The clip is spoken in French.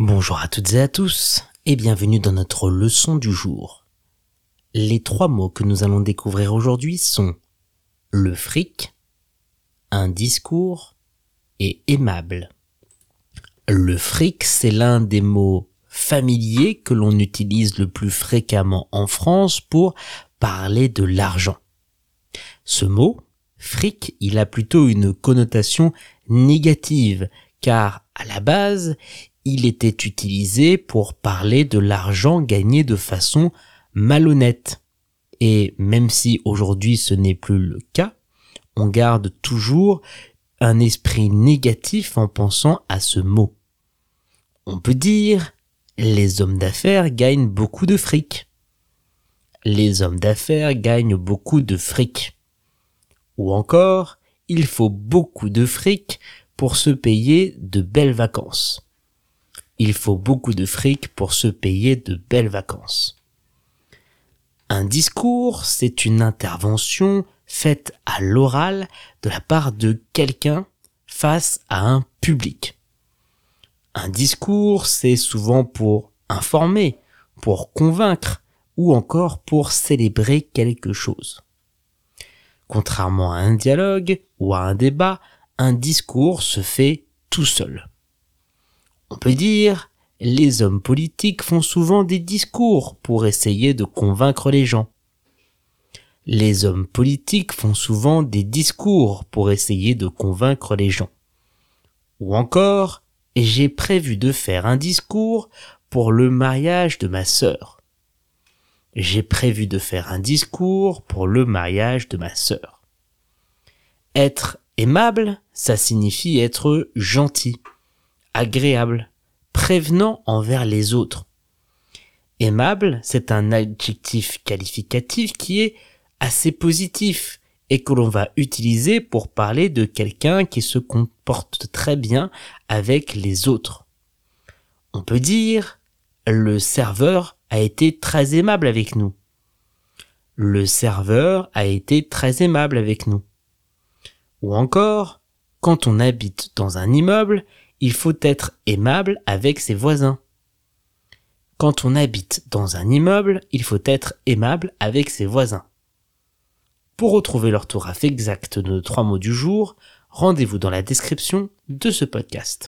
Bonjour à toutes et à tous et bienvenue dans notre leçon du jour. Les trois mots que nous allons découvrir aujourd'hui sont le fric, un discours et aimable. Le fric, c'est l'un des mots familiers que l'on utilise le plus fréquemment en France pour parler de l'argent. Ce mot, fric, il a plutôt une connotation négative, car à la base, il était utilisé pour parler de l'argent gagné de façon malhonnête. Et même si aujourd'hui ce n'est plus le cas, on garde toujours un esprit négatif en pensant à ce mot. On peut dire les hommes d'affaires gagnent beaucoup de fric. Les hommes d'affaires gagnent beaucoup de fric. Ou encore, il faut beaucoup de fric pour se payer de belles vacances. Il faut beaucoup de fric pour se payer de belles vacances. Un discours, c'est une intervention faite à l'oral de la part de quelqu'un face à un public. Un discours, c'est souvent pour informer, pour convaincre ou encore pour célébrer quelque chose. Contrairement à un dialogue ou à un débat, un discours se fait tout seul. On peut dire, les hommes politiques font souvent des discours pour essayer de convaincre les gens. Les hommes politiques font souvent des discours pour essayer de convaincre les gens. Ou encore, j'ai prévu de faire un discours pour le mariage de ma sœur j'ai prévu de faire un discours pour le mariage de ma sœur. Être aimable, ça signifie être gentil, agréable, prévenant envers les autres. Aimable, c'est un adjectif qualificatif qui est assez positif et que l'on va utiliser pour parler de quelqu'un qui se comporte très bien avec les autres. On peut dire le serveur a été très aimable avec nous. Le serveur a été très aimable avec nous. Ou encore, quand on habite dans un immeuble, il faut être aimable avec ses voisins. Quand on habite dans un immeuble, il faut être aimable avec ses voisins. Pour retrouver l'orthographe exacte de nos trois mots du jour, rendez-vous dans la description de ce podcast.